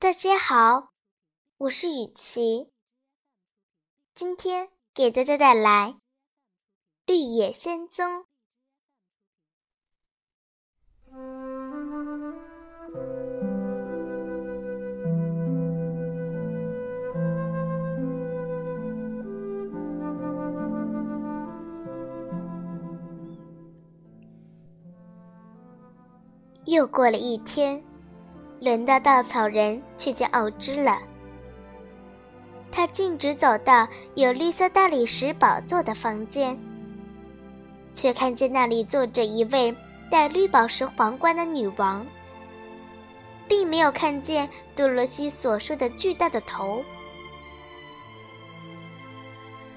大家好，我是雨琪。今天给大家带来《绿野仙踪》。又过了一天。轮到稻草人去见奥芝了。他径直走到有绿色大理石宝座的房间，却看见那里坐着一位戴绿宝石皇冠的女王，并没有看见多罗西所说的巨大的头。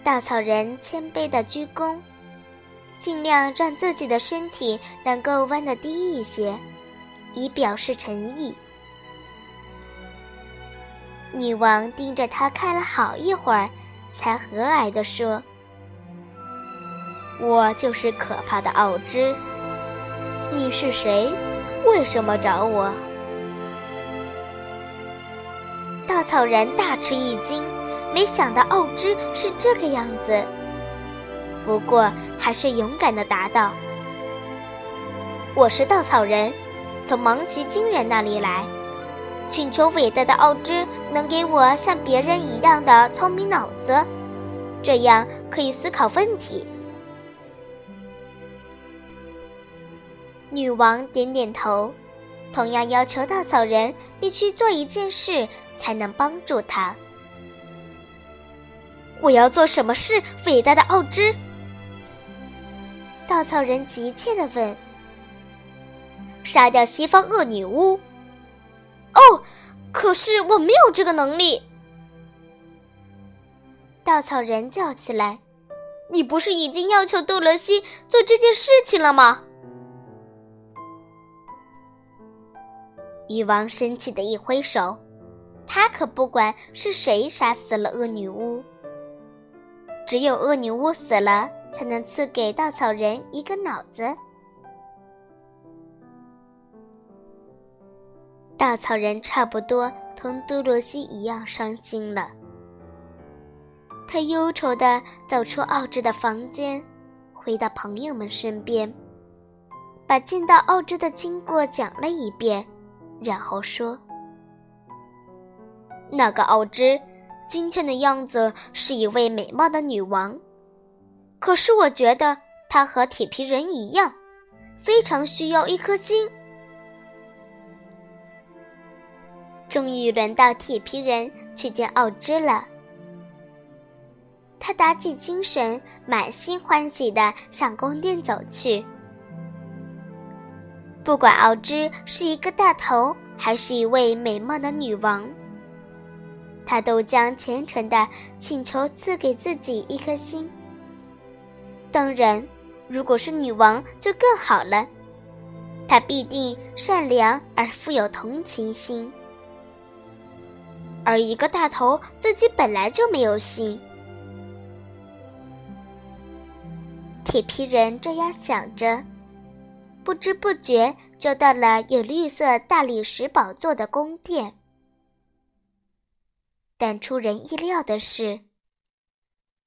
稻草人谦卑的鞠躬，尽量让自己的身体能够弯得低一些，以表示诚意。女王盯着他看了好一会儿，才和蔼地说：“我就是可怕的奥芝。你是谁？为什么找我？”稻草人大吃一惊，没想到奥芝是这个样子。不过还是勇敢地答道：“我是稻草人，从芒奇金人那里来。”请求伟大的奥芝能给我像别人一样的聪明脑子，这样可以思考问题。女王点点头，同样要求稻草人必须做一件事才能帮助他。我要做什么事，伟大的奥芝？稻草人急切地问。杀掉西方恶女巫。哦，可是我没有这个能力！稻草人叫起来：“你不是已经要求杜罗西做这件事情了吗？”女王生气的一挥手，他可不管是谁杀死了恶女巫，只有恶女巫死了，才能赐给稻草人一个脑子。稻草人差不多同多罗西一样伤心了。他忧愁地走出奥芝的房间，回到朋友们身边，把见到奥芝的经过讲了一遍，然后说：“那个奥芝，今天的样子是一位美貌的女王，可是我觉得她和铁皮人一样，非常需要一颗心。”终于轮到铁皮人去见奥芝了。他打起精神，满心欢喜地向宫殿走去。不管奥芝是一个大头，还是一位美貌的女王，他都将虔诚地请求赐给自己一颗心。当然，如果是女王就更好了，她必定善良而富有同情心。而一个大头自己本来就没有心。铁皮人这样想着，不知不觉就到了有绿色大理石宝座的宫殿。但出人意料的是，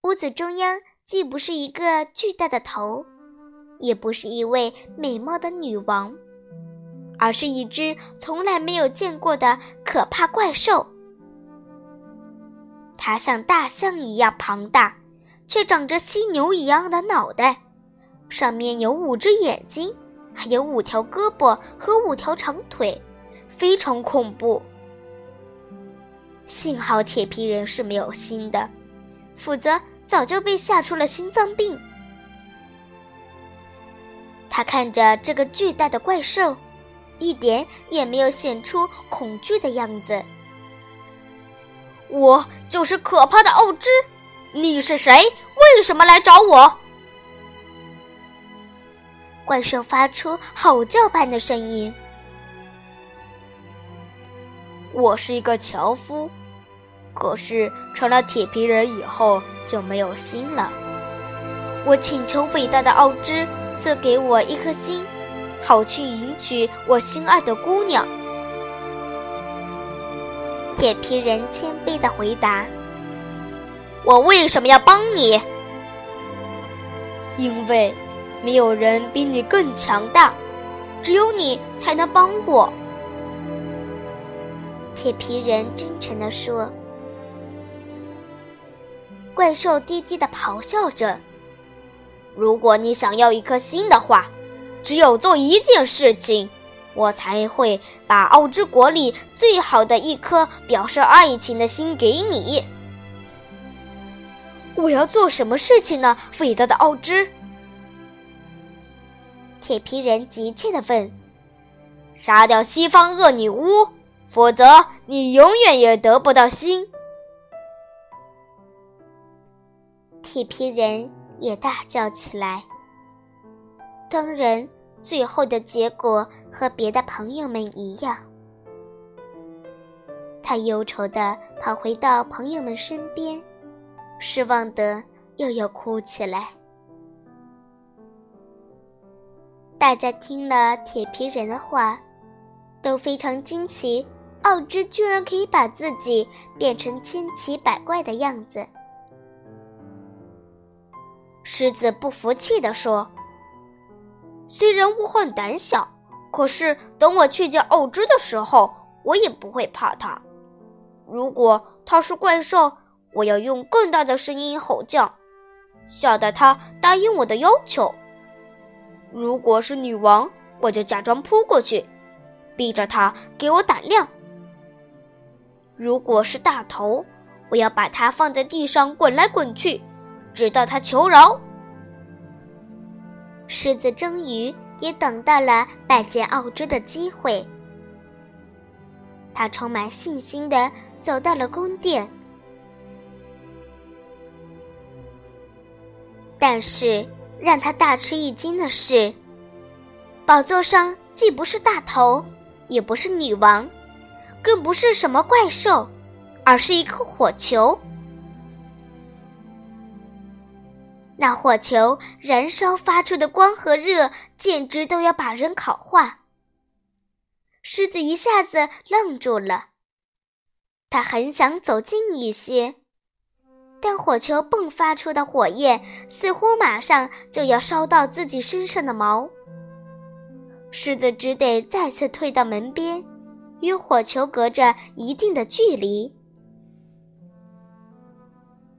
屋子中央既不是一个巨大的头，也不是一位美貌的女王，而是一只从来没有见过的可怕怪兽。它像大象一样庞大，却长着犀牛一样的脑袋，上面有五只眼睛，还有五条胳膊和五条长腿，非常恐怖。幸好铁皮人是没有心的，否则早就被吓出了心脏病。他看着这个巨大的怪兽，一点也没有显出恐惧的样子。我就是可怕的奥芝，你是谁？为什么来找我？怪兽发出吼叫般的声音。我是一个樵夫，可是成了铁皮人以后就没有心了。我请求伟大的奥芝赐给我一颗心，好去迎娶我心爱的姑娘。铁皮人谦卑的回答：“我为什么要帮你？因为没有人比你更强大，只有你才能帮我。”铁皮人真诚地说。怪兽低低的咆哮着：“如果你想要一颗心的话，只有做一件事情，我才会把奥之国里最好的一颗表示爱情的心给你。”我要做什么事情呢，伟大的奥之？铁皮人急切地问：“杀掉西方恶女巫，否则你永远也得不到心。”铁皮人也大叫起来。当然，最后的结果和别的朋友们一样。他忧愁地跑回到朋友们身边，失望的又要哭起来。大家听了铁皮人的话，都非常惊奇，奥芝居然可以把自己变成千奇百怪的样子。狮子不服气地说：“虽然我很胆小，可是等我去见奥芝的时候，我也不会怕他。如果他是怪兽，我要用更大的声音吼叫，吓得他答应我的要求；如果是女王，我就假装扑过去，逼着他给我胆量；如果是大头，我要把他放在地上滚来滚去。”直到他求饶，狮子终于也等到了拜见奥芝的机会。他充满信心的走到了宫殿，但是让他大吃一惊的是，宝座上既不是大头，也不是女王，更不是什么怪兽，而是一颗火球。那火球燃烧发出的光和热，简直都要把人烤化。狮子一下子愣住了，他很想走近一些，但火球迸发出的火焰似乎马上就要烧到自己身上的毛。狮子只得再次退到门边，与火球隔着一定的距离。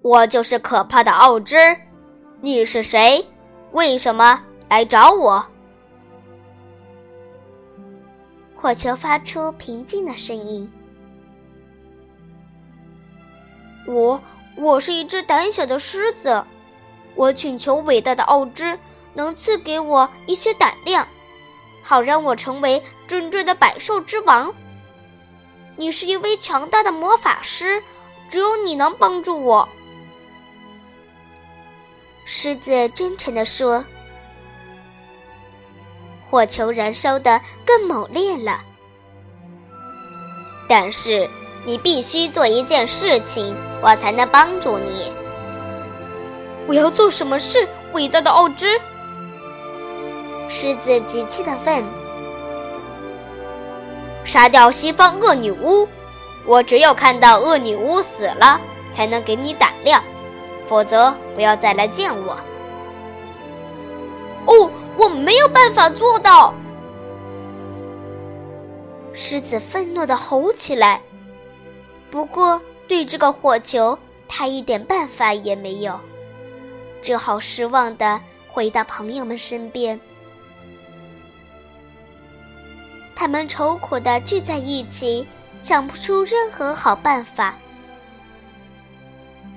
我就是可怕的奥芝。你是谁？为什么来找我？火球发出平静的声音。我，我是一只胆小的狮子。我请求伟大的奥之能赐给我一些胆量，好让我成为真正的百兽之王。你是一位强大的魔法师，只有你能帮助我。狮子真诚地说：“火球燃烧的更猛烈了，但是你必须做一件事情，我才能帮助你。我要做什么事？伟大的奥芝！”狮子急切的问。“杀掉西方恶女巫！我只有看到恶女巫死了，才能给你胆量。”否则，不要再来见我。哦，我没有办法做到。狮子愤怒的吼起来。不过，对这个火球，他一点办法也没有，只好失望的回到朋友们身边。他们愁苦的聚在一起，想不出任何好办法。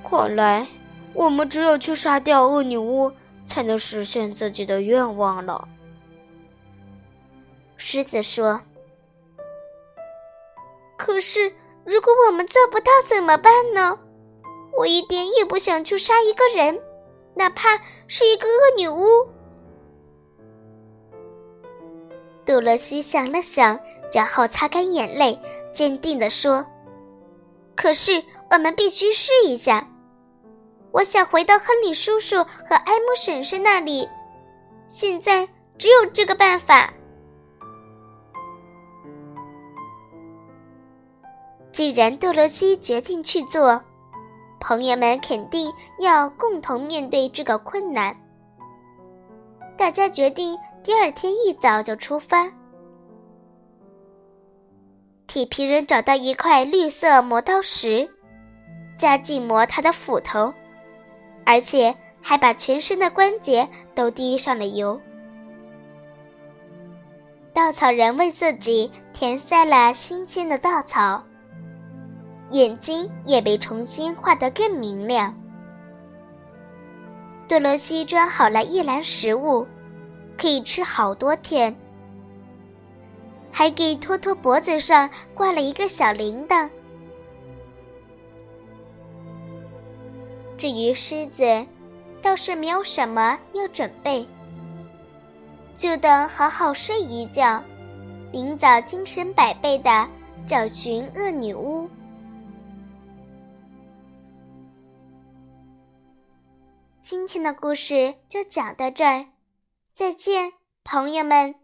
看来。我们只有去杀掉恶女巫，才能实现自己的愿望了。狮子说：“可是，如果我们做不到怎么办呢？我一点也不想去杀一个人，哪怕是一个恶女巫。”杜洛西想了想，然后擦干眼泪，坚定地说：“可是，我们必须试一下。”我想回到亨利叔叔和埃姆婶婶那里，现在只有这个办法。既然多罗西决定去做，朋友们肯定要共同面对这个困难。大家决定第二天一早就出发。铁皮人找到一块绿色磨刀石，加劲磨他的斧头，而且还把全身的关节都滴上了油。稻草人为自己填塞了新鲜的稻草，眼睛也被重新画得更明亮。多罗西装好了一篮食物，可以吃好多天。还给托托脖子上挂了一个小铃铛。至于狮子，倒是没有什么要准备，就等好好睡一觉，明早精神百倍的找寻恶女巫。今天的故事就讲到这儿，再见，朋友们。